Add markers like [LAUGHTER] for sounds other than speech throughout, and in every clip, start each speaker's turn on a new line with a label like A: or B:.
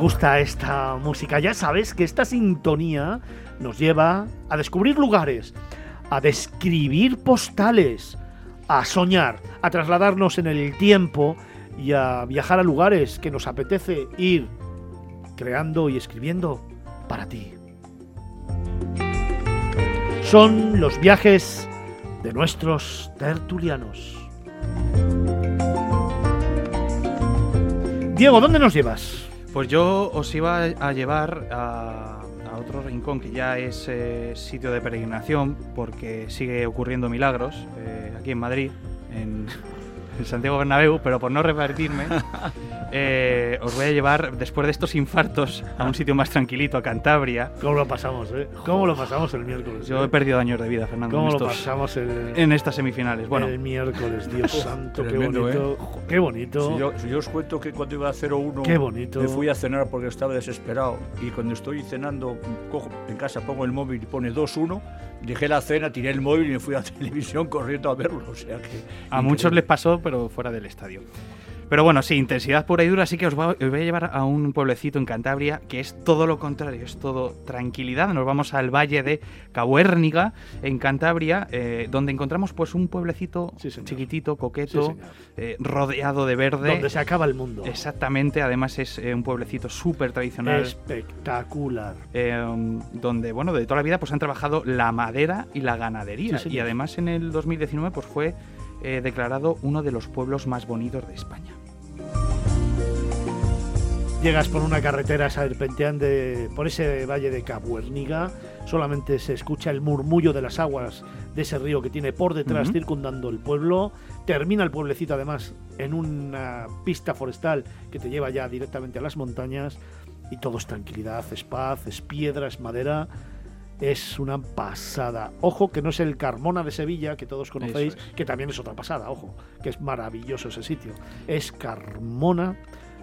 A: Gusta esta música, ya sabes que esta sintonía nos lleva a descubrir lugares, a describir postales, a soñar, a trasladarnos en el tiempo y a viajar a lugares que nos apetece ir creando y escribiendo para ti. Son los viajes de nuestros tertulianos. Diego, ¿dónde nos llevas?
B: Pues yo os iba a llevar a, otro rincón que ya es eh, sitio de peregrinación porque sigue ocurriendo milagros eh, aquí en Madrid, en, Santiago Bernabéu, pero por no repartirme, [LAUGHS] eh, os voy a llevar, después de estos infartos, a un sitio más tranquilito, a Cantabria.
A: ¿Cómo lo pasamos, eh? ¿Cómo lo pasamos el miércoles?
B: Yo he perdido años de vida, Fernando.
A: ¿Cómo
B: en
A: lo pasamos el,
B: en estas semifinales. Bueno,
A: el miércoles? Dios [LAUGHS] santo, qué
C: tremendo,
A: bonito. Qué bonito.
C: Si yo, si yo os cuento que cuando iba a 0-1
A: Qué bonito.
C: me fui a cenar porque estaba desesperado y cuando estoy cenando cojo, en casa pongo el móvil y pone 2-1, dejé la cena, tiré el móvil y me fui a la [LAUGHS] televisión corriendo a verlo. O sea que
B: a muchos les pasó, pero fuera del estadio. Pero bueno, sí, intensidad pura y dura, así que os voy, os voy a llevar a un pueblecito en Cantabria que es todo lo contrario, es todo tranquilidad. Nos vamos al valle de Cabuérniga, en Cantabria, eh, donde encontramos pues un pueblecito
A: Sí,
B: chiquitito, coqueto, eh, rodeado de verde.
A: Donde se acaba el mundo.
B: Exactamente, además es eh, un pueblecito súper tradicional.
A: Espectacular.
B: eh, donde, bueno, de toda la vida pues han trabajado la madera y la ganadería.
A: Sí,
B: y además en el 2019 pues fue declarado uno de los pueblos más bonitos de España.
A: Llegas por una carretera serpenteante por ese valle de Cabuérniga. Solamente se escucha el murmullo de las aguas de ese río que tiene por detrás circundando el pueblo. Termina el pueblecito además en una pista forestal que te lleva ya directamente a las montañas. Y todo es tranquilidad, es paz, es piedra, es madera. Es una pasada. Ojo que no es el Carmona de Sevilla, que todos conocéis,
B: es.
A: que también es otra pasada, ojo, que es maravilloso ese sitio. Es Carmona,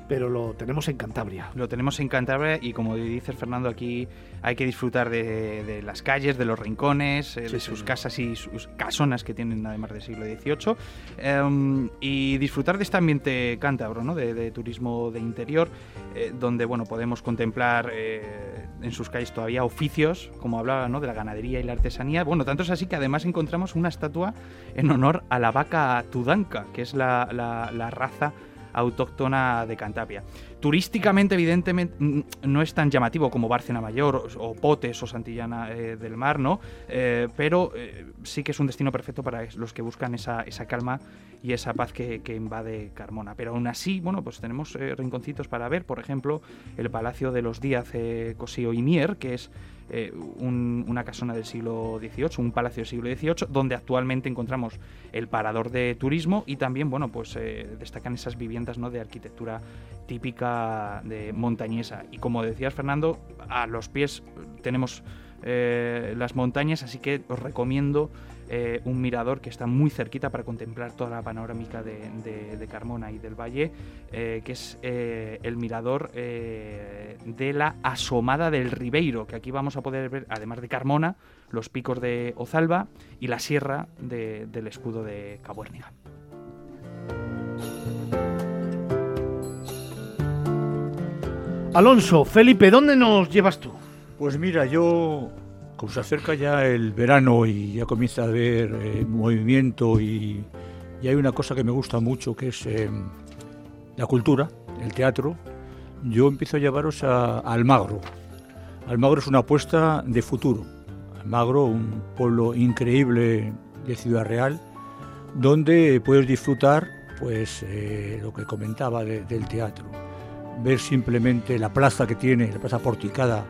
A: pero lo tenemos en Cantabria.
B: Lo tenemos en Cantabria y como dices Fernando, aquí hay que disfrutar de, de las calles, de los rincones, eh,
A: Sí,
B: de sus casas y sus casonas que tienen además del siglo XVIII em, y disfrutar de este ambiente cántabro, ¿no? de, de turismo de interior, eh, donde bueno podemos contemplar eh, en sus calles todavía oficios, como hablaba, ¿no? de la ganadería y la artesanía. Bueno, tanto es así que además encontramos una estatua en honor a la vaca tudanca, que es la- la- la raza autóctona de Cantabria. Turísticamente, evidentemente, no es tan llamativo como Bárcena Mayor o, Potes o Santillana eh, del Mar, ¿no? Eh, pero eh, sí que es un destino perfecto para los que buscan esa, calma y esa paz que, que invade Carmona. Pero aún así, bueno, pues tenemos rinconcitos para ver, por ejemplo, el Palacio de los Díaz Cosío y Mier, que es eh, un- una casona del siglo XVIII, un palacio del siglo XVIII, donde actualmente encontramos el parador de turismo y también, bueno, pues eh, destacan esas viviendas ¿no? de arquitectura típica de montañesa. Y como decías, Fernando, a los pies tenemos eh, las montañas, así que os recomiendo un mirador que está muy cerquita para contemplar toda la panorámica de, Carmona y del Valle, que es el mirador de la Asomada del Ribeiro, que aquí vamos a poder ver, además de Carmona, los picos de Ozalba y la sierra de- del escudo de Cabuérniga.
A: Alonso, Felipe, ¿dónde nos llevas tú?
C: Pues mira, yo, como se acerca ya el verano y ya comienza a haber eh, movimiento y, y hay una cosa que me gusta mucho que es eh, la cultura, el teatro, yo empiezo a llevaros a, Almagro. Almagro es una apuesta de futuro. Almagro, un pueblo increíble de Ciudad Real, donde puedes disfrutar pues eh, lo que comentaba de- del teatro ver simplemente la plaza que tiene, la plaza porticada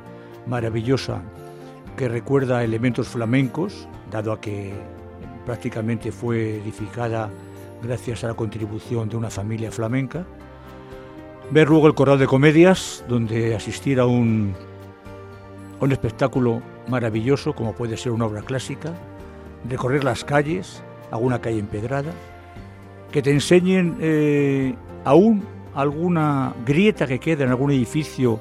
C: maravillosa, que recuerda elementos flamencos, dado a que prácticamente fue edificada gracias a la contribución de una familia flamenca. Ver luego el Corral de Comedias, donde asistir a un, un espectáculo maravilloso, como puede ser una obra clásica, recorrer las calles, alguna calle empedrada, que te enseñen eh, aún alguna grieta que queda en algún edificio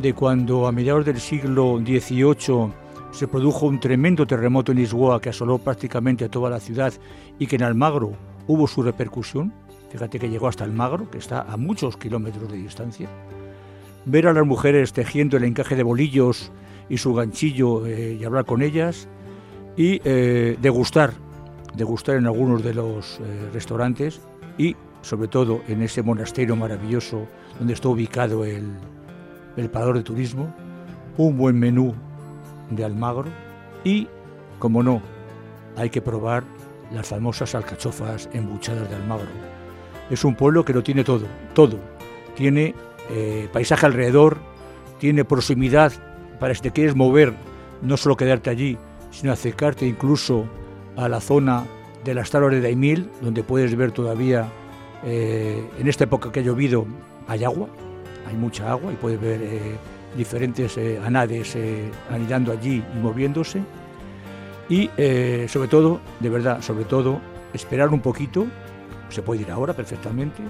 C: de cuando a mediados del siglo XVIII se produjo un tremendo terremoto en Lisboa que asoló prácticamente toda la ciudad y que en Almagro hubo su repercusión. Fíjate que llegó hasta Almagro, que está a muchos kilómetros de distancia. ver a las mujeres tejiendo el encaje de bolillos y su ganchillo y hablar con ellas y degustar, degustar en algunos de los restaurantes y sobre todo en ese monasterio maravilloso donde está ubicado el, el parador de turismo, un buen menú de Almagro y, como no, hay que probar las famosas alcachofas embuchadas de Almagro. Es un pueblo que lo tiene todo, todo. Tiene eh, paisaje alrededor, tiene proximidad para si te quieres mover, no solo quedarte allí, sino acercarte incluso a la zona de las tablas de Daimil, donde puedes ver todavía, eh, en esta época que ha llovido, hay agua, hay mucha agua y puedes ver eh, diferentes anades anidando allí y moviéndose. Y sobre todo, de verdad, sobre todo, esperar un poquito, se puede ir ahora perfectamente,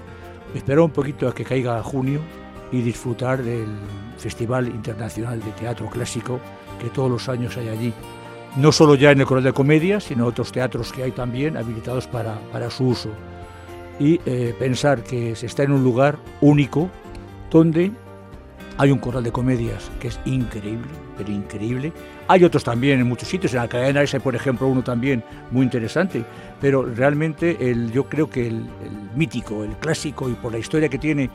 C: esperar un poquito a que caiga junio y disfrutar del Festival Internacional de Teatro Clásico que todos los años hay allí. No solo ya en el Coral de Comedia, sino otros teatros que hay también habilitados para, para su uso. Y pensar que se está en un lugar único, donde hay un coral de comedias que es increíble, pero increíble. Hay otros también en muchos sitios, en la cadena ese, por ejemplo, uno también muy interesante, pero realmente el, yo creo que el, mítico, el clásico y por la historia que tiene,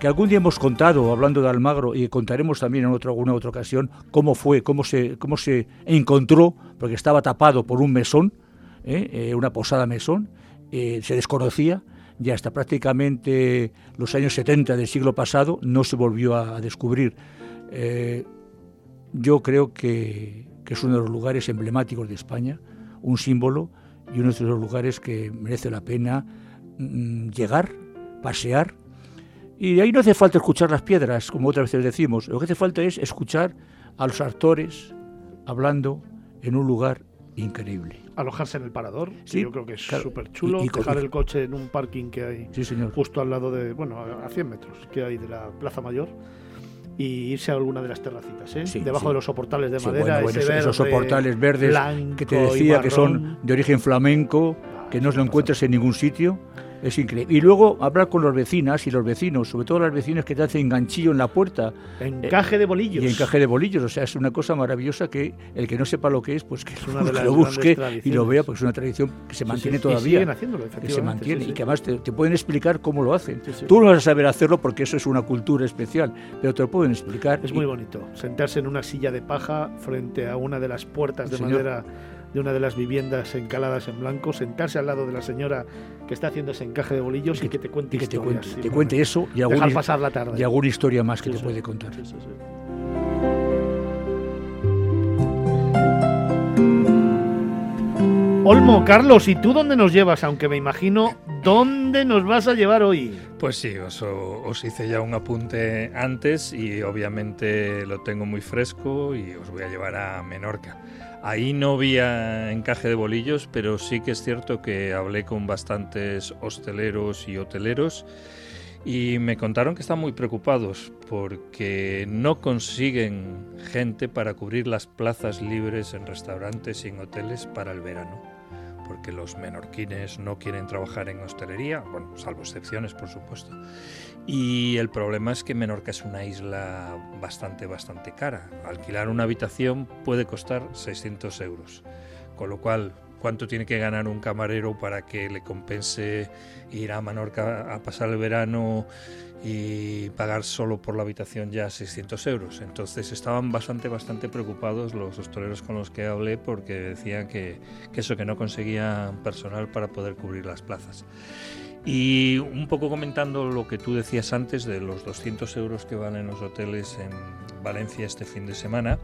C: que algún día hemos contado hablando de Almagro y contaremos también en otra, alguna otra ocasión cómo fue, cómo se, cómo se encontró, porque estaba tapado por un mesón, ¿eh? Eh, una posada mesón, eh, se desconocía y hasta prácticamente los años 70 del siglo pasado no se volvió a descubrir. Eh, yo creo que, es uno de los lugares emblemáticos de España, un símbolo y uno de los lugares que merece la pena mm, llegar, pasear. Y ahí no hace falta escuchar las piedras, como otras veces decimos, lo que hace falta es escuchar a los actores hablando en un lugar increíble.
A: Alojarse en el parador, sí, yo creo que es súper chulo. Y, dejar el coche en un parking que hay justo al lado de, bueno, a 100 metros que hay de la Plaza Mayor y irse a alguna de las terracitas, ¿eh? debajo de los soportales de madera.
C: esos soportales verdes que te decía que son de origen flamenco, que no lo encuentras en ningún sitio. Es increíble. Y luego hablar con los vecinas y los vecinos, sobre todo las vecinas que te hacen ganchillo en la puerta.
A: Encaje de bolillos.
C: Y encaje de bolillos. O sea, es una cosa maravillosa que el que no sepa lo que es, pues que lo [LAUGHS] busque y lo vea, porque es una tradición que se mantiene todavía. que se mantiene y que además te, pueden explicar cómo lo hacen. Tú no vas a saber hacerlo porque eso es una cultura especial, pero te lo pueden explicar.
A: Es muy bonito. Sentarse en una silla de paja frente a una de las puertas de madera de una de las viviendas encaladas en blanco, sentarse al lado de la señora que está haciendo ese encaje de bolillos y, que te cuente
C: que te cuente, te cuente eso y
A: alguna, pasar la tarde.
C: y alguna historia más que te puede contar.
A: Olmo, Carlos, ¿y tú dónde nos llevas? Aunque me imagino, ¿dónde nos vas a llevar hoy?
D: Pues sí, os, os, hice ya un apunte antes y obviamente lo tengo muy fresco y os voy a llevar a Menorca. Ahí no vi encaje de bolillos, pero sí que es cierto que hablé con bastantes hosteleros y hoteleros y me contaron que están muy preocupados porque no consiguen gente para cubrir las plazas libres en restaurantes y en hoteles para el verano porque los menorquines no quieren trabajar en hostelería, bueno, salvo excepciones, por supuesto. Y el problema es que Menorca es una isla bastante, bastante cara. Alquilar una habitación puede costar 600 euros, con lo cual cuánto tiene que ganar un camarero para que le compense ir a Menorca a pasar el verano y pagar solo por la habitación ya 600 euros. Entonces estaban bastante, bastante preocupados los hosteleros con los que hablé porque decían que, que eso, que no conseguían personal para poder cubrir las plazas. Y un poco comentando lo que tú decías antes de los 200 euros que valen los hoteles en Valencia este fin de semana,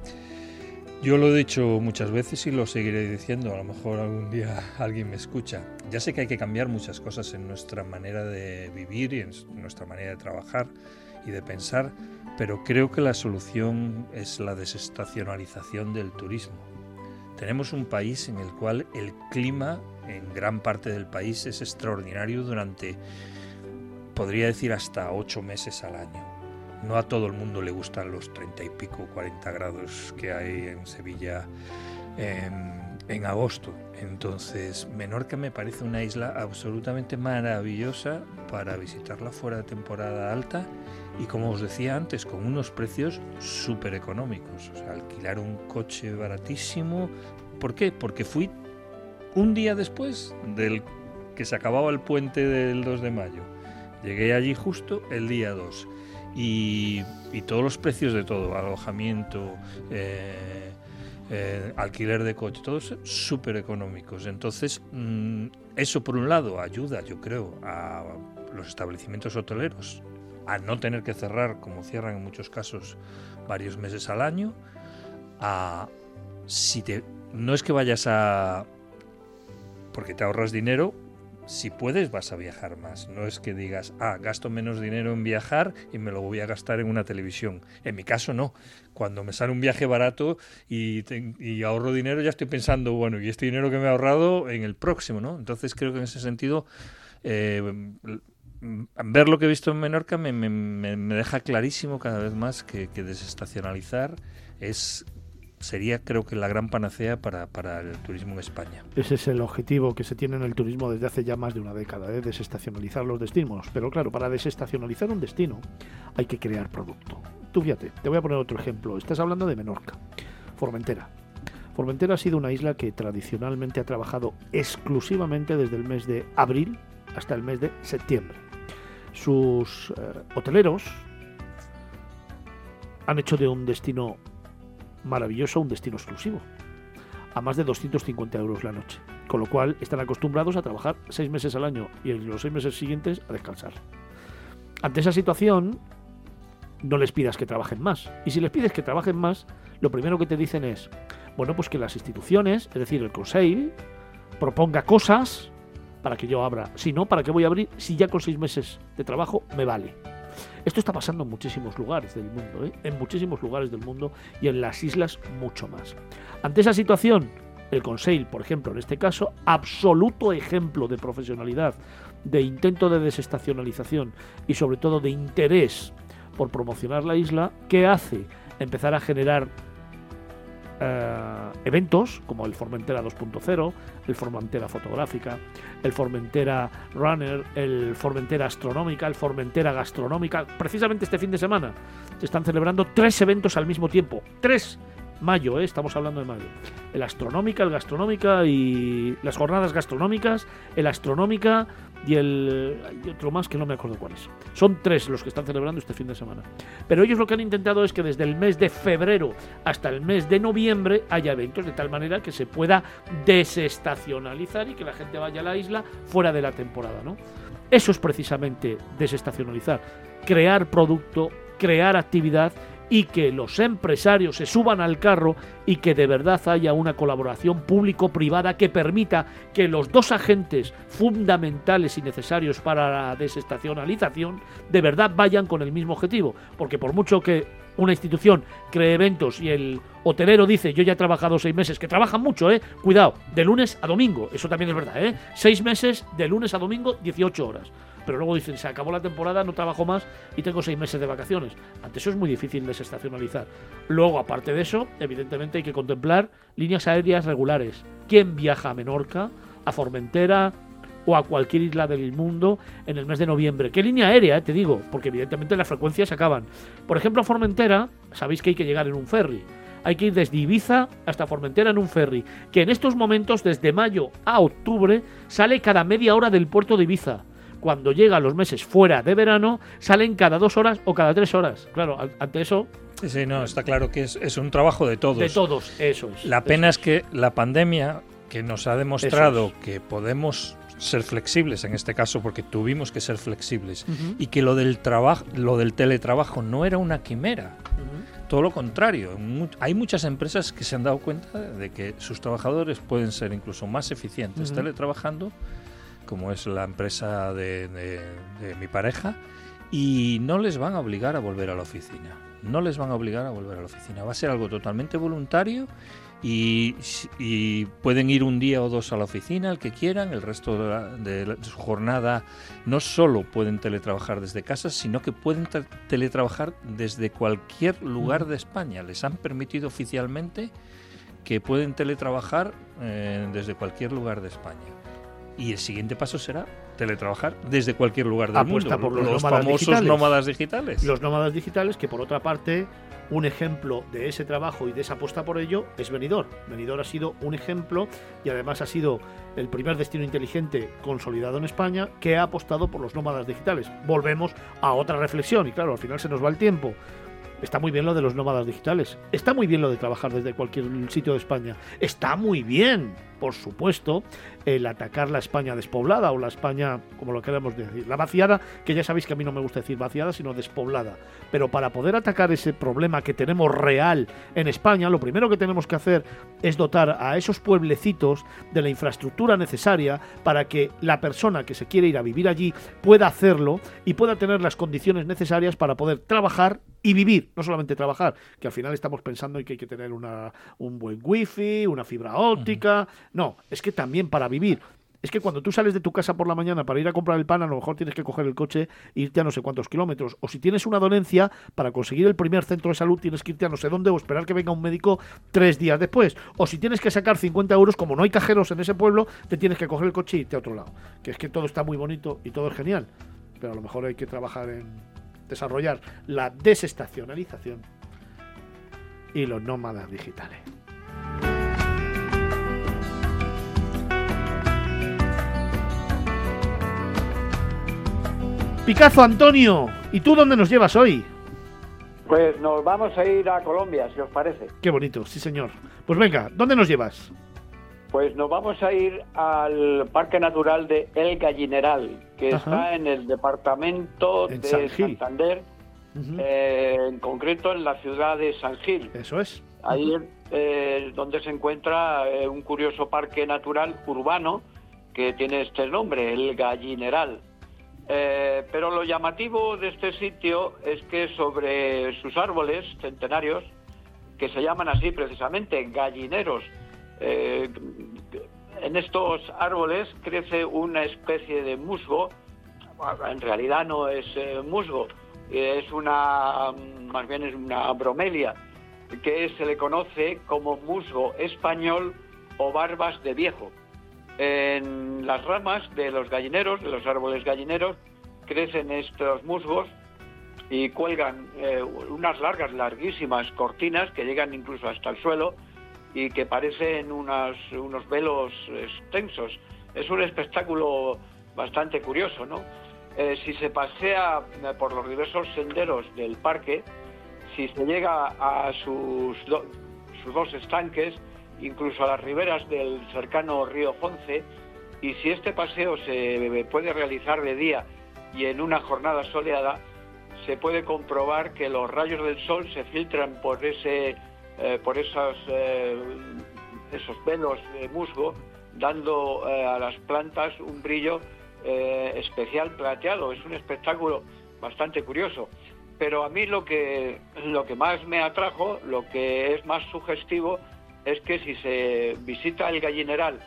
D: yo lo he dicho muchas veces y lo seguiré diciendo, a lo mejor algún día alguien me escucha. Ya sé que hay que cambiar muchas cosas en nuestra manera de vivir y en nuestra manera de trabajar y de pensar, pero creo que la solución es la desestacionalización del turismo. Tenemos un país en el cual el clima en gran parte del país es extraordinario durante, podría decir, hasta ocho meses al año no a todo el mundo le gustan los 30 y pico, 40 grados que hay en Sevilla en agosto. Entonces, Menorca me parece una isla absolutamente maravillosa para visitarla fuera de temporada alta y como os decía antes, con unos precios súper económicos. O sea, alquilar un coche baratísimo. ¿Por qué? Porque fui un día después del que se acababa el puente del 2 de mayo. Llegué allí justo el día 2. Y, y todos los precios de todo, alojamiento, eh, eh, alquiler de coche, todos súper económicos. Entonces, mm, eso por un lado ayuda, yo creo, a los establecimientos hoteleros a no tener que cerrar, como cierran en muchos casos, varios meses al año. A, si te, no es que vayas a... porque te ahorras dinero, si puedes vas a viajar más. No es que digas, ah, gasto menos dinero en viajar y me lo voy a gastar en una televisión. En mi caso no. Cuando me sale un viaje barato y, ahorro dinero, ya estoy pensando, bueno, y este dinero que me he ahorrado en el próximo, ¿no? Entonces creo que en ese sentido eh, Mm, ver lo que he visto en Menorca me, deja clarísimo cada vez más que, desestacionalizar es sería creo que la gran panacea para, el turismo en España.
A: Ese es el objetivo que se tiene en el turismo desde hace ya más de una década, ¿eh? desestacionalizar los destinos. Pero claro, para desestacionalizar un destino hay que crear producto. Tú fíjate, te voy a poner otro ejemplo. Estás hablando de Menorca, Formentera. Formentera ha sido una isla que tradicionalmente ha trabajado exclusivamente desde el mes de abril hasta el mes de septiembre sus eh, hoteleros han hecho de un destino maravilloso un destino exclusivo, a más de 250 euros la noche, con lo cual están acostumbrados a trabajar seis meses al año y en los seis meses siguientes a descansar. Ante esa situación, no les pidas que trabajen más. Y si les pides que trabajen más, lo primero que te dicen es, bueno, pues que las instituciones, es decir, el Consejo, proponga cosas para que yo abra. Si no, ¿para qué voy a abrir si ya con seis meses de trabajo me vale? Esto está pasando en muchísimos lugares del mundo, ¿eh? en muchísimos lugares del mundo y en las islas mucho más. Ante esa situación, el Conseil, por ejemplo, en este caso, absoluto ejemplo de profesionalidad, de intento de desestacionalización y sobre todo de interés por promocionar la isla, ¿qué hace? Empezar a generar eh, eventos como el Formentera 2.0, el Formentera Fotográfica, el Formentera Runner, el Formentera Astronómica, el Formentera Gastronómica. Precisamente este fin de semana se están celebrando tres eventos al mismo tiempo. Tres mayo, ¿eh? estamos hablando de mayo. El Astronómica, el Gastronómica y las jornadas gastronómicas, el Astronómica y el hay otro más que no me acuerdo cuál es. Son tres los que están celebrando este fin de semana. Pero ellos lo que han intentado es que desde el mes de febrero hasta el mes de noviembre haya eventos de tal manera que se pueda desestacionalizar y que la gente vaya a la isla fuera de la temporada, ¿no? Eso es precisamente desestacionalizar, crear producto, crear actividad y que los empresarios se suban al carro y que de verdad haya una colaboración público-privada que permita que los dos agentes fundamentales y necesarios para la desestacionalización de verdad vayan con el mismo objetivo. Porque por mucho que una institución cree eventos y el hotelero dice yo ya he trabajado seis meses, que trabajan mucho, ¿eh? Cuidado, de lunes a domingo, eso también es verdad, ¿eh? Seis meses de lunes a domingo, 18 horas pero luego dicen, se acabó la temporada, no trabajo más y tengo seis meses de vacaciones. Ante eso es muy difícil desestacionalizar. Luego, aparte de eso, evidentemente hay que contemplar líneas aéreas regulares. ¿Quién viaja a Menorca, a Formentera o a cualquier isla del mundo en el mes de noviembre? ¿Qué línea aérea, eh, te digo? Porque evidentemente las frecuencias acaban. Por ejemplo, a Formentera, sabéis que hay que llegar en un ferry hay que ir desde Ibiza hasta Formentera en un ferry, que en estos momentos, desde mayo a octubre, sale cada media hora del puerto de Ibiza cuando llega los meses fuera de verano, salen cada dos horas o cada tres horas. Claro, ante eso...
D: Sí, sí, no, está claro que es, un trabajo de todos.
A: De todos, eso es.
D: La pena es, que la pandemia, que nos ha demostrado que podemos ser flexibles en este caso porque tuvimos que ser flexibles y que lo del trabajo lo del teletrabajo no era una quimera todo lo contrario hay muchas empresas que se han dado cuenta de que sus trabajadores pueden ser incluso más eficientes teletrabajando como es la empresa de, mi pareja, y no les van a obligar a volver a la oficina. No les van a obligar a volver a la oficina. Va a ser algo totalmente voluntario y, pueden ir un día o dos a la oficina, el que quieran. El resto de, su jornada no solo pueden teletrabajar desde casa, sino que pueden teletrabajar desde cualquier lugar de España. Les han permitido oficialmente que pueden teletrabajar eh, desde cualquier lugar de España. Y el siguiente paso será teletrabajar desde cualquier lugar del
A: Apuesta
D: mundo.
A: por los nómadas
D: famosos
A: digitales.
D: nómadas digitales.
A: Los nómadas digitales, que por otra parte, un ejemplo de ese trabajo y de esa apuesta por ello es Benidorm. Benidorm ha sido un ejemplo y además ha sido el primer destino inteligente consolidado en España que ha apostado por los nómadas digitales. Volvemos a otra reflexión y claro, al final se nos va el tiempo. Está muy bien lo de los nómadas digitales. Está muy bien lo de trabajar desde cualquier sitio de España. Está muy bien, por supuesto, el atacar la España despoblada o la España, como lo queramos decir, la vaciada, que ya sabéis que a mí no me gusta decir vaciada, sino despoblada. Pero para poder atacar ese problema que tenemos real en España, lo primero que tenemos que hacer es dotar a esos pueblecitos de la infraestructura necesaria para que la persona que se quiere ir a vivir allí pueda hacerlo y pueda tener las condiciones necesarias para poder trabajar y vivir, no solamente trabajar, que al final estamos pensando en que hay que tener una, un buen wifi, una fibra óptica, no, es que también para vivir. Es que cuando tú sales de tu casa por la mañana para ir a comprar el pan, a lo mejor tienes que coger el coche e irte a no sé cuántos kilómetros. O si tienes una dolencia, para conseguir el primer centro de salud tienes que irte a no sé dónde o esperar que venga un médico tres días después. O si tienes que sacar 50 euros, como no hay cajeros en ese pueblo, te tienes que coger el coche y irte a otro lado. Que es que todo está muy bonito y todo es genial. Pero a lo mejor hay que trabajar en desarrollar la desestacionalización y los nómadas digitales. Picazo Antonio, ¿y tú dónde nos llevas hoy?
E: Pues nos vamos a ir a Colombia, si os parece.
A: Qué bonito, sí señor. Pues venga, ¿dónde nos llevas?
E: Pues nos vamos a ir al Parque Natural de El Gallineral, que
A: Ajá.
E: está en el departamento
A: En
E: de
A: San.
E: Santander, eh, en concreto en la ciudad de San Gil.
A: Eso es.
E: Ahí eh, donde se encuentra eh, un curioso parque natural urbano que tiene este nombre, el Gallineral. Eh, pero lo llamativo de este sitio es que sobre sus árboles centenarios, que se llaman así precisamente gallineros, eh, en estos árboles crece una especie de musgo, en realidad no es eh, musgo, es una, más bien es una bromelia, que se le conoce como musgo español o barbas de viejo. En las ramas de los gallineros, de los árboles gallineros, crecen estos musgos y cuelgan eh, unas largas, larguísimas cortinas que llegan incluso hasta el suelo y que parecen unas- unos velos extensos. Es un espectáculo bastante curioso, ¿no? Eh, si se pasea eh, por los diversos senderos del parque, si se llega a sus, sus dos estanques, incluso a las riberas del cercano río Fonce, y si este paseo se puede realizar de día y en una jornada soleada, se puede comprobar que los rayos del sol se filtran por ese, eh, por esos, eh, esos velos de musgo, dando eh, a las plantas un brillo especial plateado. Es un espectáculo bastante curioso. Pero a mí lo que, lo que más me atrajo, lo que es más sugestivo, es que si se visita el gallineral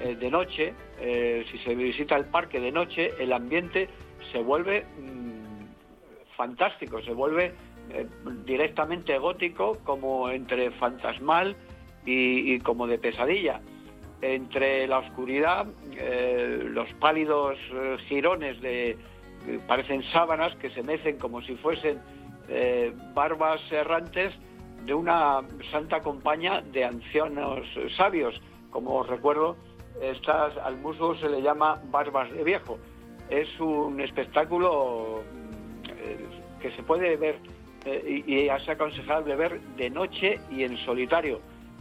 E: eh, de noche, eh, si se visita el parque de noche, el ambiente se vuelve mm, fantástico, se vuelve eh, directamente gótico, como entre fantasmal y, y como de pesadilla. Entre la oscuridad, los pálidos jirones de, parecen sábanas que se mecen como si fuesen barbas errantes de una santa compañía de ancianos sabios. Como os recuerdo, estas, al musgo se le llama barbas de viejo. Es un espectáculo mm, eh, que se puede ver eh, y, y es aconsejable ver de noche y en solitario.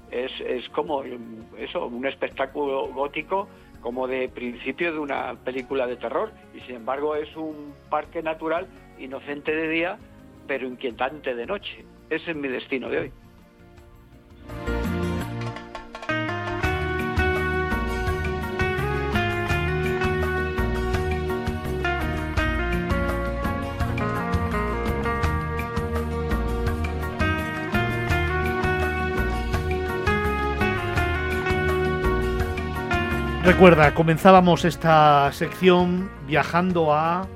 E: Es, es como mm, eso, un espectáculo gótico como de principio de una película de terror y sin embargo es un parque natural inocente de día pero inquietante de noche. Ese es mi destino de hoy.
A: Recuerda, comenzábamos esta sección viajando a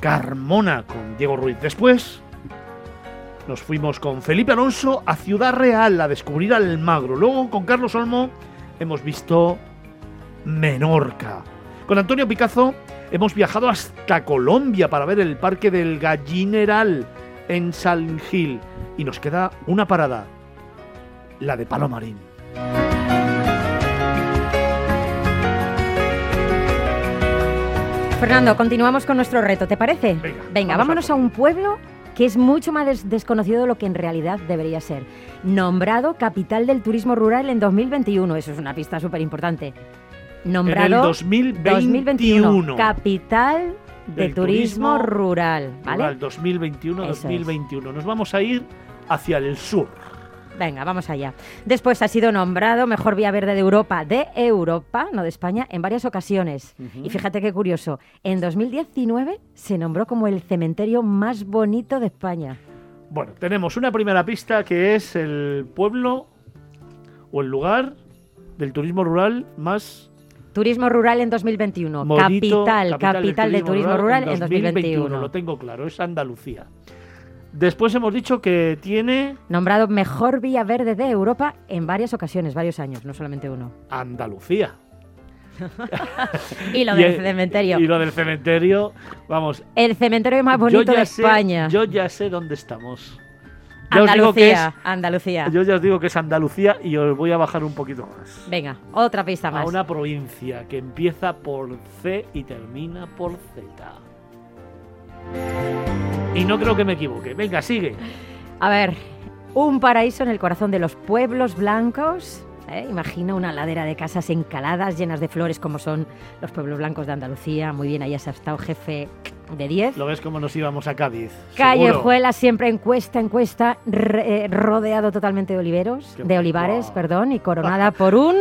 A: Carmona con Diego Ruiz. Después, Nos fuimos con Felipe Alonso a Ciudad Real a descubrir al Magro. Luego con Carlos Olmo hemos visto Menorca. Con Antonio Picazo hemos viajado hasta Colombia para ver el Parque del Gallineral en San Gil. Y nos queda una parada, la de Palomarín.
F: Fernando, continuamos con nuestro reto, ¿te parece?
A: Venga, vamos
F: vámonos
A: a
F: a, un pueblo que es mucho más des- desconocido de lo que en realidad debería ser. Nombrado capital del turismo rural en 2021. Eso es una pista súper importante. Nombrado
A: En el 2021.
F: 2021, capital de
A: Del
F: turismo,
A: turismo
F: rural, ¿vale?
A: Rural 2021-2021.
F: Eso
A: Nos vamos a ir hacia el sur.
F: Venga, vamos allá. Después ha sido nombrado mejor vía verde de Europa, de Europa, no de España, en varias ocasiones. Y fíjate qué curioso, en 2019 se nombró como el cementerio más bonito de España.
A: Bueno, tenemos una primera pista que es el pueblo o el lugar del turismo rural más
F: Turismo rural en 2021.
A: bonito.
F: capital, capital, de turismo rural, en 2021.
A: Lo tengo claro, es Andalucía. Después hemos dicho que tiene
F: Nombrado mejor vía verde de Europa en varias ocasiones, varios años, no solamente uno.
A: Andalucía. [LAUGHS]
F: Y lo
A: Y
F: del
A: el-
F: cementerio.
A: Y lo del cementerio, vamos.
F: El cementerio más bonito de
A: sé-
F: España.
A: yo ya sé dónde estamos. Ya os digo que es,
F: Andalucía, Andalucía.
A: yo ya os digo que es Andalucía y os voy a bajar un poquito más.
F: Venga, otra pista
A: a
F: más.
A: una provincia que empieza por C y termina por Z. Y no creo que me equivoque. Venga, sigue.
F: A ver, un paraíso en el corazón de los pueblos blancos. ¿eh? Imagina una ladera de casas encaladas llenas de flores como son los pueblos blancos de Andalucía. Muy bien, ahí has estado jefe de 10.
A: Lo ves como nos íbamos a Cádiz.
F: Callejuela siempre encuesta, encuesta, re- eh, rodeado totalmente de oliveros,
A: Qué
F: de olivares, perdón, y coronada por un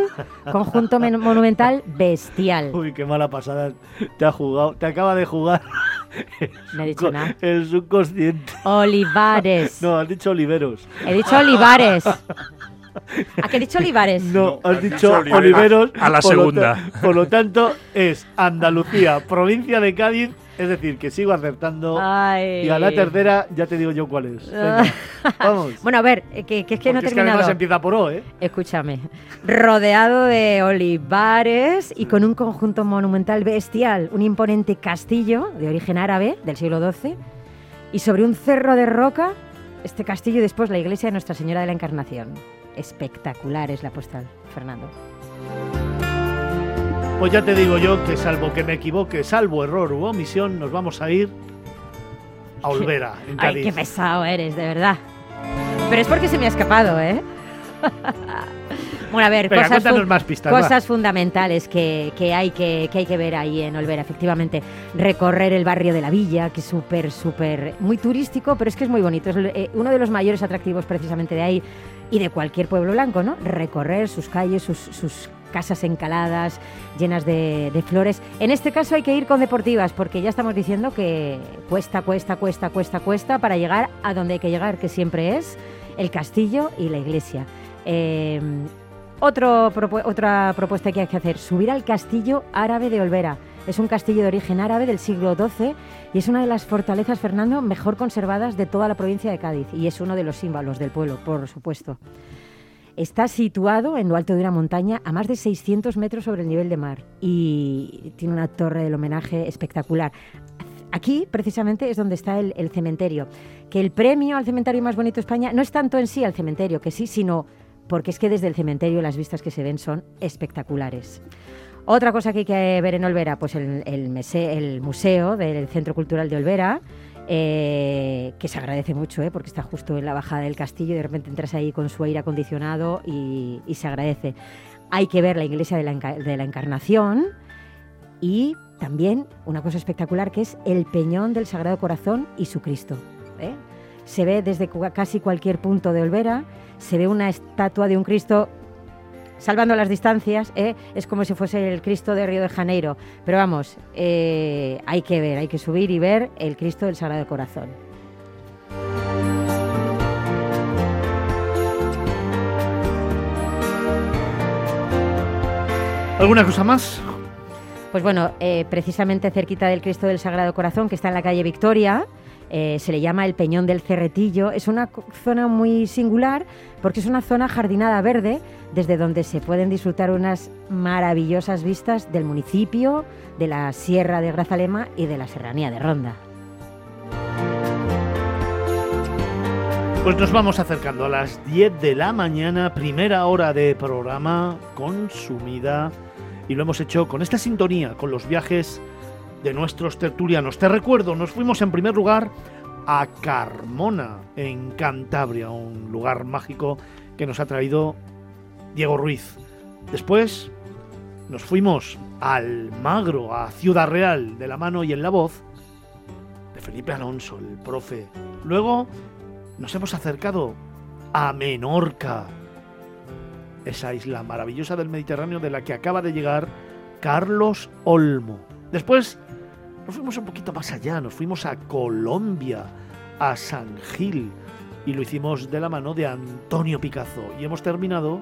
F: conjunto men- monumental bestial. [LAUGHS]
A: Uy, qué mala pasada. Te ha jugado, te acaba de jugar [LAUGHS]
F: No he dicho nada.
A: el subconsciente.
F: Olivares. [LAUGHS]
A: No, has dicho oliveros.
F: He dicho olivares. [LAUGHS] ¿A qué he dicho olivares?
A: No, has
D: has
A: dicho
D: oliveros. A la
A: por lo
D: segunda.
A: por lo tanto, es Andalucía, provincia de Cádiz. Es decir, que sigo acertando.
F: Ay.
A: Y a la tercera ya te digo yo cuál es. Venga, [LAUGHS] vamos.
F: Bueno, a ver, eh, que, que es que no he
A: Porque es que además empieza por O, ¿eh?
F: Escúchame. Rodeado de olivares y con un conjunto monumental bestial, un imponente castillo de origen árabe del siglo XII y sobre un cerro de roca, este castillo y después la iglesia de Nuestra Señora de la Encarnación. Espectacular es la postal, Fernando.
A: Pues ya te digo yo que salvo que me equivoque, salvo error u omisión, nos vamos a ir a Olvera, en [LAUGHS]
F: Ay,
A: Cádiz.
F: qué pesado eres, de verdad. Pero es porque se me ha escapado, ¿eh? [LAUGHS] bueno, a ver,
A: Venga,
F: cosas,
A: más pistas.
F: cosas fundamentales que, que hay que, que hay que ver ahí en Olvera, efectivamente. Recorrer el barrio de la villa, que es súper, súper, muy turístico, pero es que es muy bonito. Es eh, uno de los mayores atractivos precisamente de ahí y de cualquier pueblo blanco, ¿no? Recorrer sus calles, sus, sus casas encaladas, llenas de, flores. En este caso hay que ir con deportivas, porque ya estamos diciendo que cuesta, cuesta, cuesta, cuesta, cuesta para llegar a donde hay que llegar, que siempre es el castillo y la iglesia. Eh, otro otra propuesta que hay que hacer, subir al castillo árabe de Olvera. Es un castillo de origen árabe del siglo XII y es una de las fortalezas, Fernando, mejor conservadas de toda la provincia de Cádiz y es uno de los símbolos del pueblo, por supuesto. Está situado en lo alto de una montaña a más de 600 metros sobre el nivel de mar y tiene una torre del homenaje espectacular. Aquí, precisamente, es donde está el, cementerio. Que el premio al cementerio más bonito de España no es tanto en sí al cementerio, que sí, sino porque es que desde el cementerio las vistas que se ven son espectaculares. Otra cosa que hay que ver en Olvera, pues el mese- el museo del Centro Cultural de Olvera, eh, que se agradece mucho, eh, porque está justo en la bajada del castillo y de repente entras ahí con su aire acondicionado y, se agradece. Hay que ver la iglesia de la, Encarnación y también una cosa espectacular que es el Peñón del Sagrado Corazón y su Cristo. ¿eh? Se ve desde casi cualquier punto de Olvera, se ve una estatua de un Cristo salvando las distancias, ¿eh? es como si fuese el Cristo de Río de Janeiro. Pero vamos, eh, hay que ver, hay que subir y ver el Cristo del Sagrado Corazón.
A: ¿Alguna cosa más?
F: Pues bueno, eh, precisamente cerquita del Cristo del Sagrado Corazón, que está en la calle Victoria, eh, se le llama el Peñón del Cerretillo. Es una zona muy singular porque es una zona jardinada verde desde donde se pueden disfrutar unas maravillosas vistas del municipio, de la Sierra de Grazalema y de la Serranía de Ronda.
A: Pues nos vamos acercando a las 10 de la mañana, primera hora de programa consumida y lo hemos hecho con esta sintonía, con los viajes de nuestros tertulianos. Te recuerdo, nos fuimos en primer lugar a Carmona, en Cantabria, un lugar mágico que nos ha traído Diego Ruiz. Después nos fuimos al Magro, a Ciudad Real, de la mano y en la voz de Felipe Alonso, el profe. Luego nos hemos acercado a Menorca, esa isla maravillosa del Mediterráneo de la que acaba de llegar Carlos Olmo. Después nos fuimos un poquito más allá, nos fuimos a Colombia, a San Gil, y lo hicimos de la mano de Antonio Picazo. Y hemos terminado,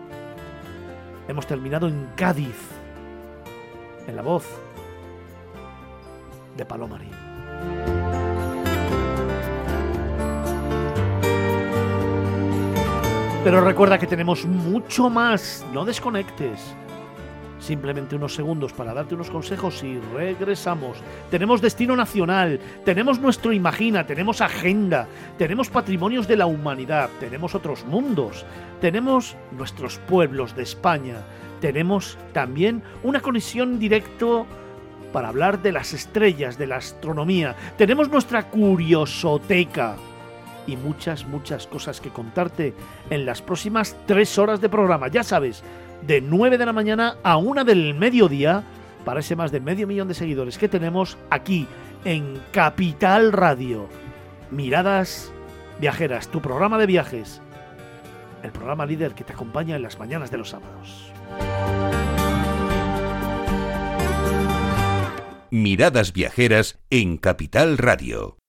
A: hemos terminado en Cádiz, en la voz de Palomarín. Pero recuerda que tenemos mucho más, no desconectes. Simplemente unos segundos para darte unos consejos y regresamos. Tenemos destino nacional, tenemos nuestro Imagina, tenemos agenda, tenemos patrimonios de la humanidad, tenemos otros mundos, tenemos nuestros pueblos de España, tenemos también una conexión directo para hablar de las estrellas, de la astronomía, tenemos nuestra curiosoteca y muchas, muchas cosas que contarte en las próximas tres horas de programa. Ya sabes, de 9 de la mañana a 1 del mediodía, para ese más de medio millón de seguidores que tenemos aquí en Capital Radio. Miradas Viajeras, tu programa de viajes. El programa líder que te acompaña en las mañanas de los sábados.
G: Miradas Viajeras en Capital Radio.